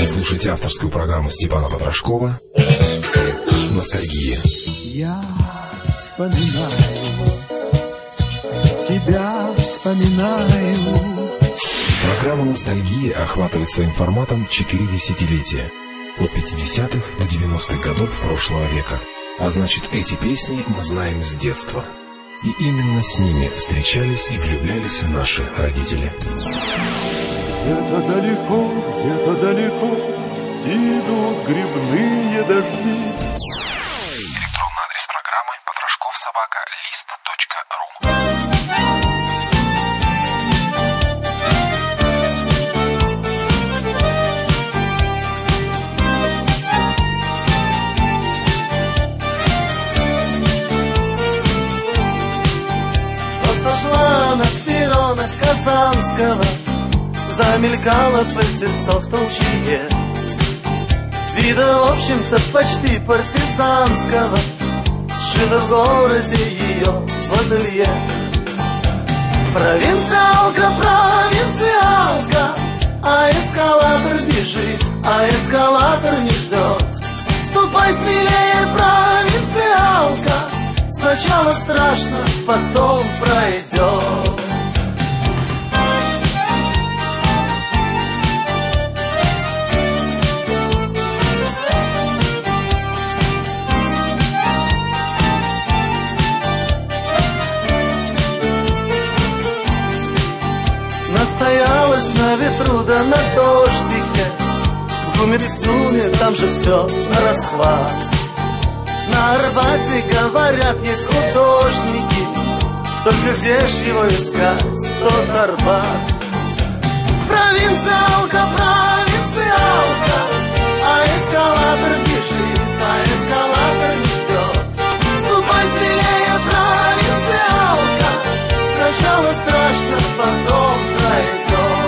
Вы слушаете авторскую программу Степана Потрошкова «Ностальгия». Я вспоминаю, тебя вспоминаю. Программа «Ностальгия» охватывает своим форматом четыре десятилетия. От 50-х до 90-х годов прошлого века. А значит, эти песни мы знаем с детства. И именно с ними встречались и влюблялись наши родители. Где-то далеко, где-то далеко идут грибные дожди. Замелькала пыльцецо в толчье. Вида, в общем-то, почти партизанского. Шила в городе ее в ателье Провинциалка, провинциалка А эскалатор бежит, а эскалатор не ждет Ступай смелее, провинциалка Сначала страшно, потом пройдет Гумерсуме там же все на расхват. На Арбате, говорят, есть художники Только где ж его искать, тот Арбат. Провинциалка, провинциалка А эскалатор бежит, а эскалатор не ждет Ступай смелее, провинциалка Сначала страшно, потом пройдет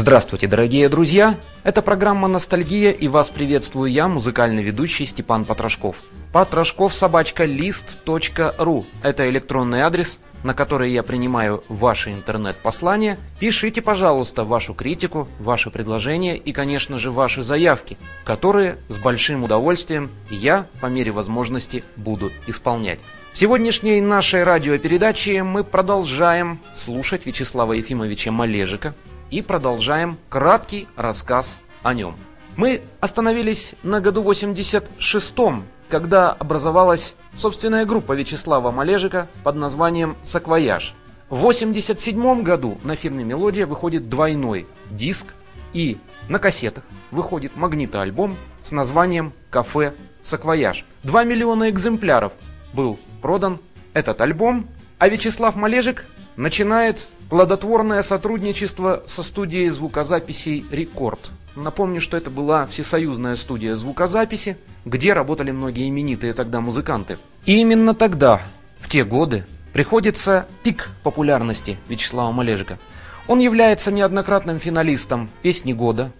Здравствуйте, дорогие друзья! Это программа «Ностальгия» и вас приветствую я, музыкальный ведущий Степан Потрошков. Потрошков собачка лист.ру – это электронный адрес, на который я принимаю ваши интернет-послания. Пишите, пожалуйста, вашу критику, ваши предложения и, конечно же, ваши заявки, которые с большим удовольствием я, по мере возможности, буду исполнять. В сегодняшней нашей радиопередаче мы продолжаем слушать Вячеслава Ефимовича Малежика и продолжаем краткий рассказ о нем. Мы остановились на году 86-м, когда образовалась собственная группа Вячеслава Малежика под названием «Саквояж». В 87 году на фирме «Мелодия» выходит двойной диск и на кассетах выходит магнитоальбом с названием «Кафе Саквояж». 2 миллиона экземпляров был продан этот альбом, а Вячеслав Малежик начинает плодотворное сотрудничество со студией звукозаписей «Рекорд». Напомню, что это была всесоюзная студия звукозаписи, где работали многие именитые тогда музыканты. И именно тогда, в те годы, приходится пик популярности Вячеслава Малежика. Он является неоднократным финалистом «Песни года»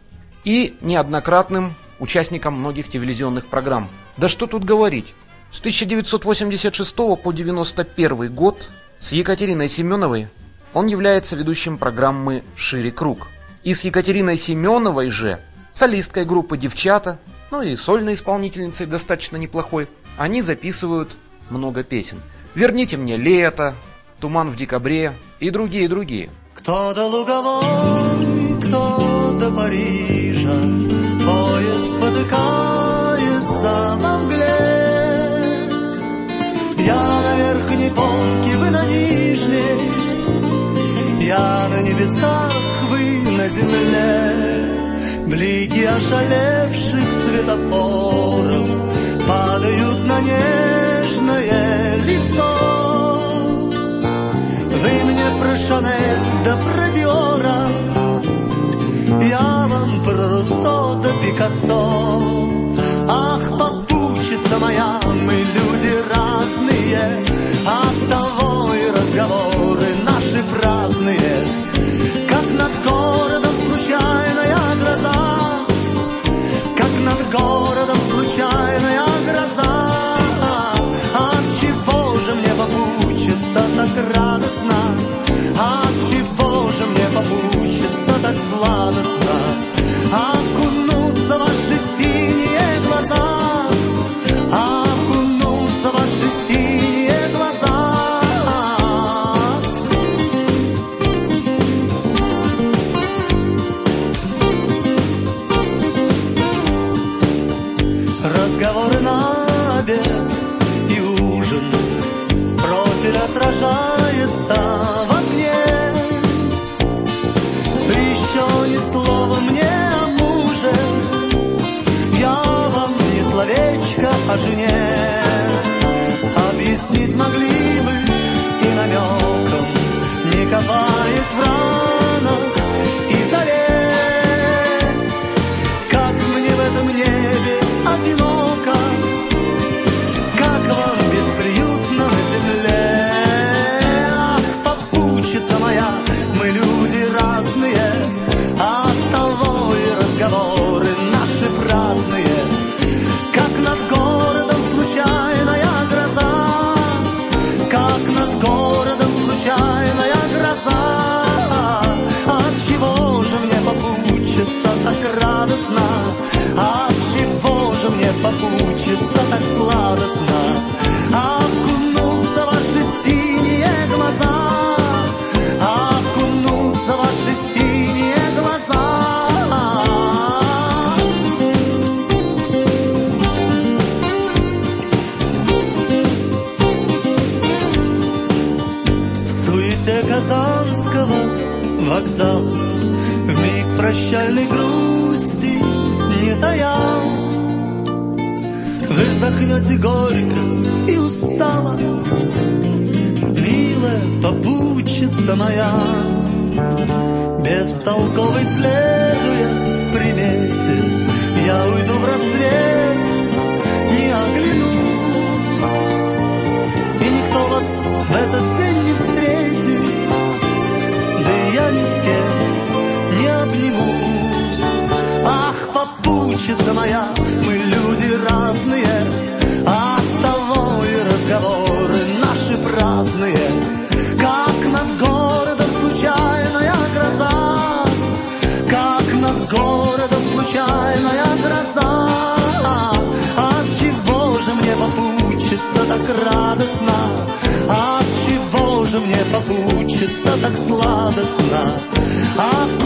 и неоднократным участником многих телевизионных программ. Да что тут говорить. С 1986 по 1991 год с Екатериной Семеновой он является ведущим программы «Шире круг». И с Екатериной Семеновой же, солисткой группы «Девчата», ну и сольной исполнительницей достаточно неплохой, они записывают много песен. «Верните мне лето», «Туман в декабре» и другие-другие. Кто до Луговой, кто до Парижа, Поезд спотыкается во мгле. Я на верхней полке, вы на нижней, Я на небесах, вы на земле. Блики ошалевших светофоров Падают на нежное лицо. Вы мне про Шанель да про Диора, Я вам про Руссо да Пикассо. Праздные, Как над городом случайная гроза, Как над городом случайная гроза. От чего же мне попутчица так радостна? От чего же мне попутчица так сладостна? Казанского вокзала. В миг прощальной грусти не тая Вы вздохнете горько и устало. Милая попутчица моя Бестолковый следуя примете Я уйду в рассвет, не оглянусь. И никто вас в этот попутчица моя, мы люди разные. От того и разговоры наши праздные. Как над городом случайная гроза. Как над городом случайная гроза. От чего же мне попутчица так радостна От чего же мне попутчица так сладостна Окунуться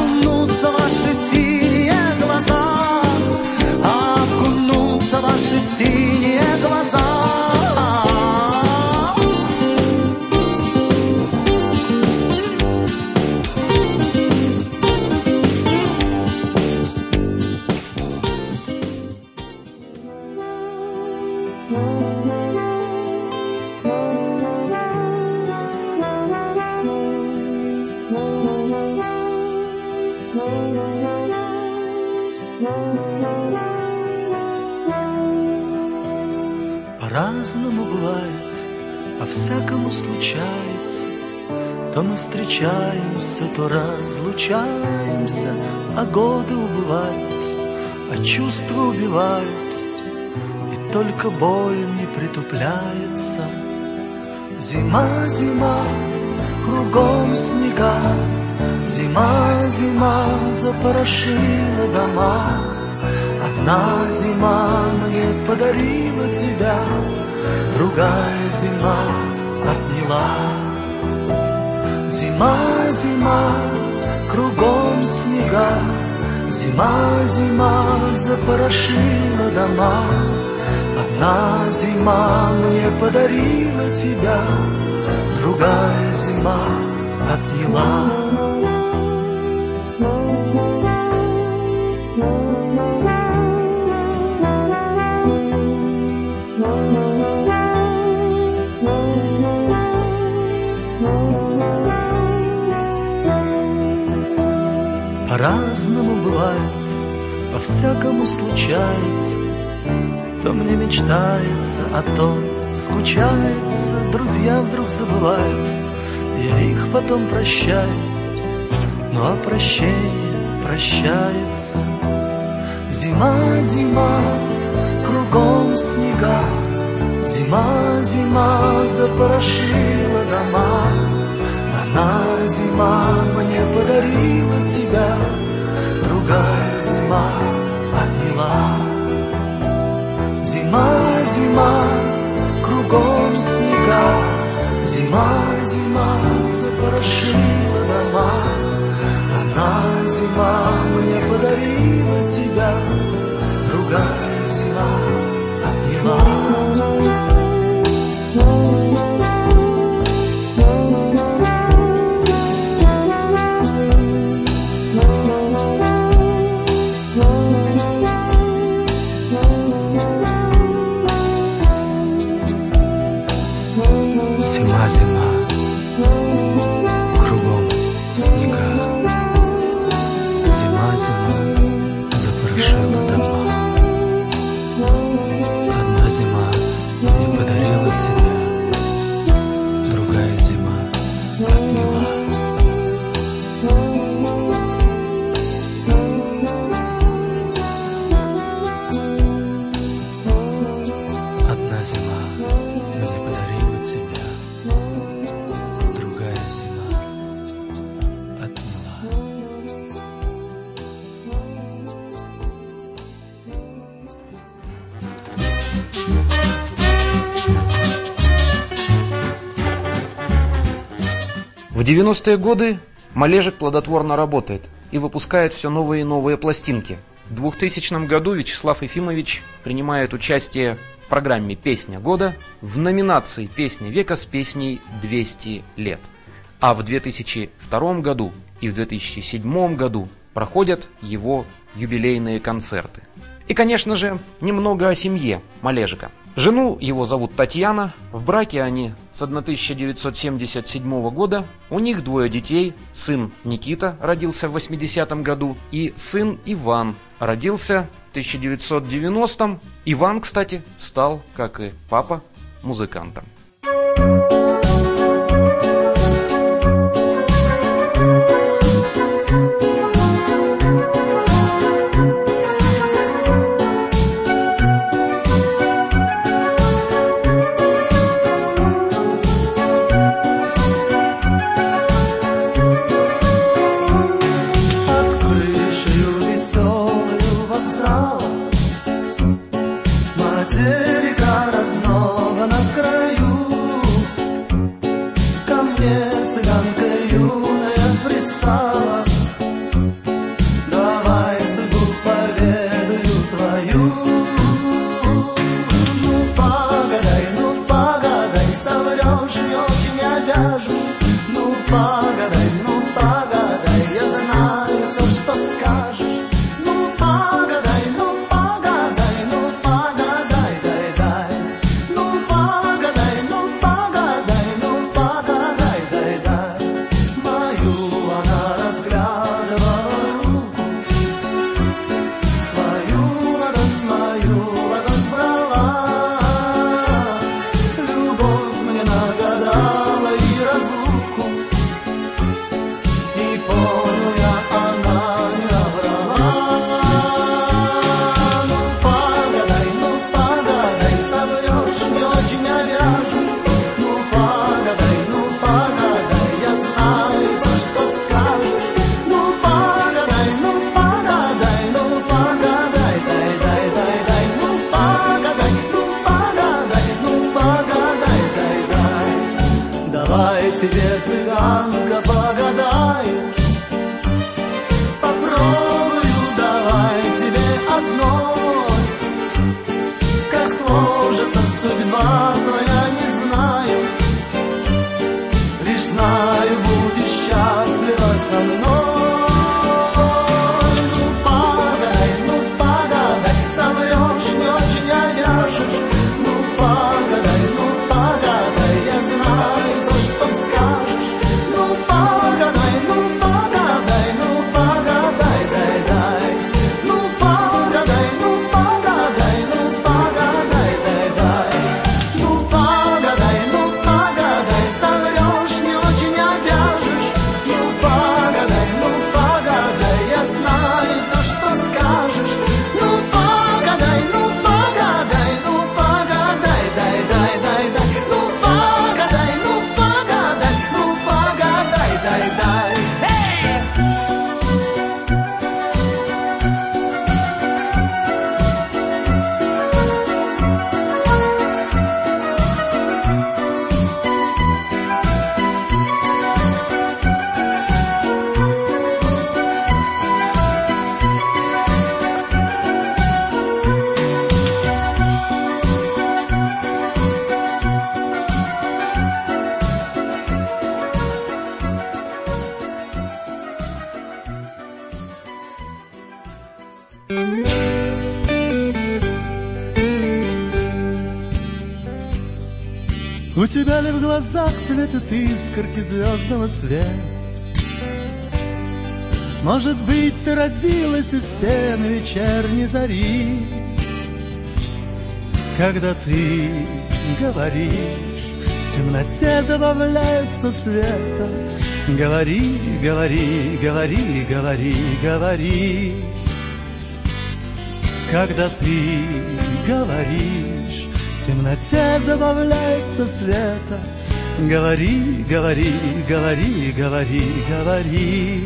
По-разному бывает, а всякому случается, То мы встречаемся, то разлучаемся, А годы убывают, а чувства убивают только боль не притупляется. Зима, зима, кругом снега, Зима, зима запорошила дома, Одна зима мне подарила тебя, Другая зима отняла. Зима, зима, кругом снега, Зима, зима запорошила дома, Одна зима мне подарила тебя, Другая зима отняла. По-разному бывает, по-всякому случается, То мне мечтается, а то скучается, Друзья вдруг забывают, я их потом прощаю, Ну а прощение прощается. Зима, зима, кругом снега, Зима, зима запорошила дома, Одна зима мне подарила тебя, Другая зима отняла. Зима, зима, кругом снега, Зима, зима запорошила дома, Одна зима мне подарила тебя, Другая зима отняла. 90-е годы Малежик плодотворно работает и выпускает все новые и новые пластинки. В 2000 году Вячеслав Ефимович принимает участие в программе «Песня года» в номинации «Песня века» с песней «200 лет». А в 2002 году и в 2007 году проходят его юбилейные концерты. И, конечно же, немного о семье Малежика. Жену его зовут Татьяна, в браке они с 1977 года, у них двое детей, сын Никита родился в 80-м году и сын Иван родился в 1990-м. Иван, кстати, стал, как и папа, музыкантом. Sırtım sığmaz ayağa У тебя ли в глазах светят искорки звездного света? Может быть, ты родилась из пены вечерней зари, Когда ты говоришь, в темноте добавляется света. Говори, говори, говори, говори, говори. Когда ты говоришь, в темноте добавляется света. Говори, говори, говори, говори, говори.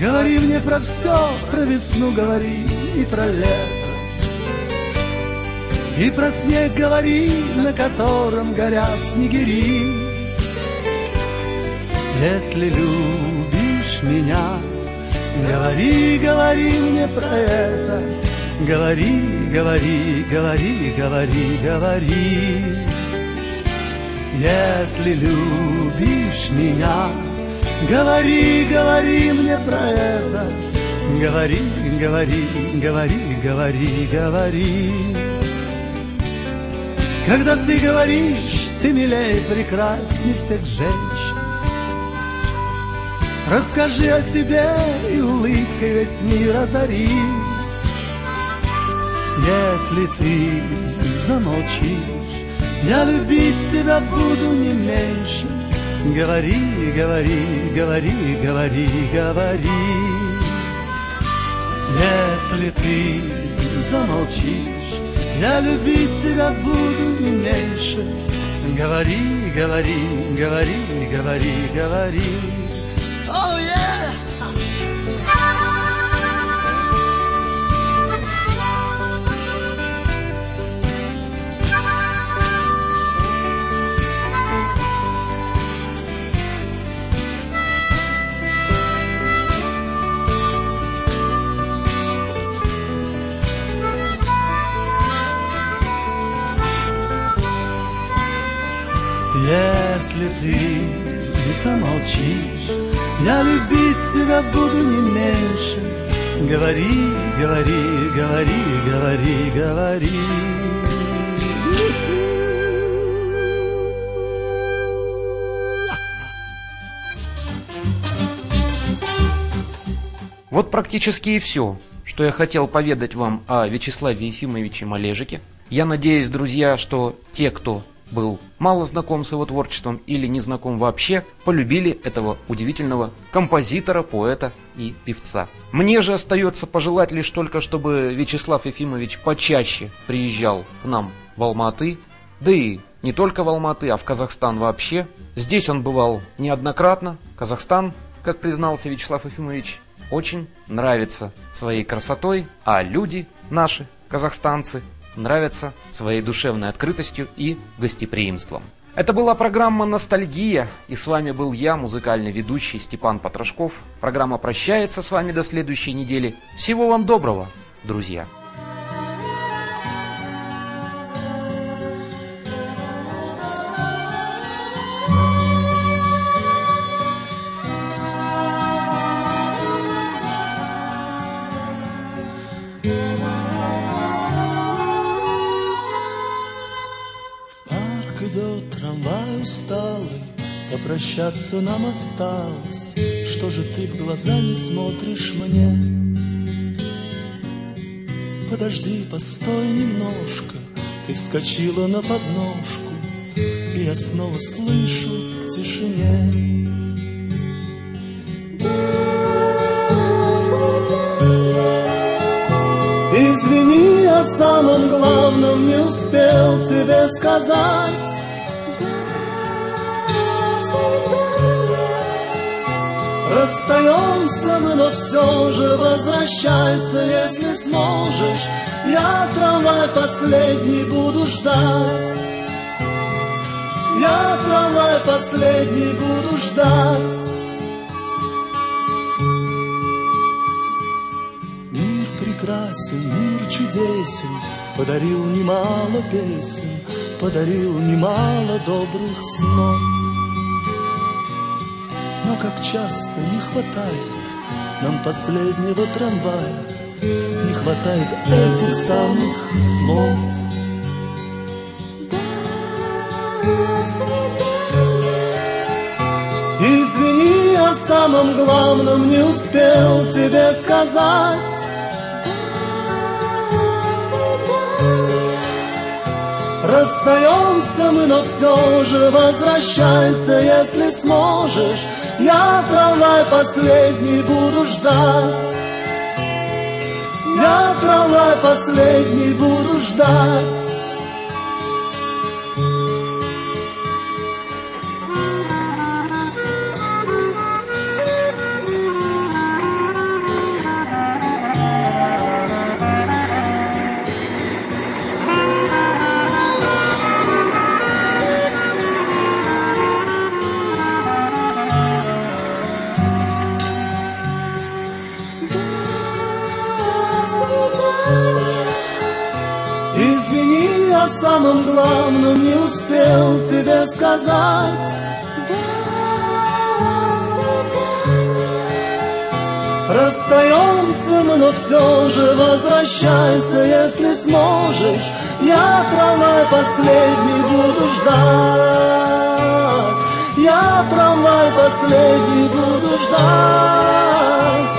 Говори мне про все, про весну говори и про лето. И про снег говори, на котором горят снегири. Если любишь меня, говори, говори мне про это. Говори, говори, говори, говори, говори. Если любишь меня, говори, говори мне про это. Говори, говори, говори, говори, говори. Когда ты говоришь, ты милей, прекрасней всех женщин. Расскажи о себе и улыбкой весь мир озари. Если ты замолчишь, я любить тебя буду не меньше. Говори, говори, говори, говори, говори. Если ты замолчишь, я любить тебя буду не меньше. Говори, говори, говори, говори, говори. Oh yeah! Если ты замолчишь, я любить тебя буду не меньше. Говори, говори, говори, говори, говори. Вот практически и все, что я хотел поведать вам о Вячеславе Ефимовиче Малежике. Я надеюсь, друзья, что те, кто был мало знаком с его творчеством или не знаком вообще, полюбили этого удивительного композитора, поэта и певца. Мне же остается пожелать лишь только, чтобы Вячеслав Ефимович почаще приезжал к нам в Алматы, да и не только в Алматы, а в Казахстан вообще. Здесь он бывал неоднократно. Казахстан, как признался Вячеслав Ефимович, очень нравится своей красотой, а люди наши, казахстанцы, нравятся своей душевной открытостью и гостеприимством. Это была программа «Ностальгия», и с вами был я, музыкальный ведущий Степан Потрошков. Программа прощается с вами до следующей недели. Всего вам доброго, друзья! Прощаться нам осталось. Что же ты в глаза не смотришь мне? Подожди, постой немножко. Ты вскочила на подножку И я снова слышу к тишине. Извини, я самом главном не успел тебе сказать Расстаемся мы, но все же возвращайся, если сможешь. Я трамвай последний буду ждать. Я трамвай последний буду ждать. Мир прекрасен, мир чудесен, Подарил немало песен, Подарил немало добрых снов. Но как часто не хватает нам последнего трамвая, Не хватает этих самых слов. Извини, о самом главном не успел тебе сказать. Расстаемся мы, но все же возвращайся, если сможешь. Я трамвай последний буду ждать. Я трамвай последний буду ждать. Самом главном не успел тебе сказать. Расстаемся мы, но все же возвращайся, если сможешь. Я трамвай последний буду ждать. Я трамвай последний буду ждать.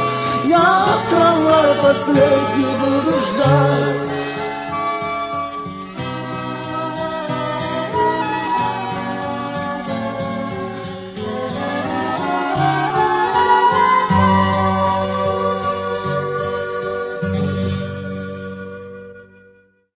Я трамвай последний буду ждать.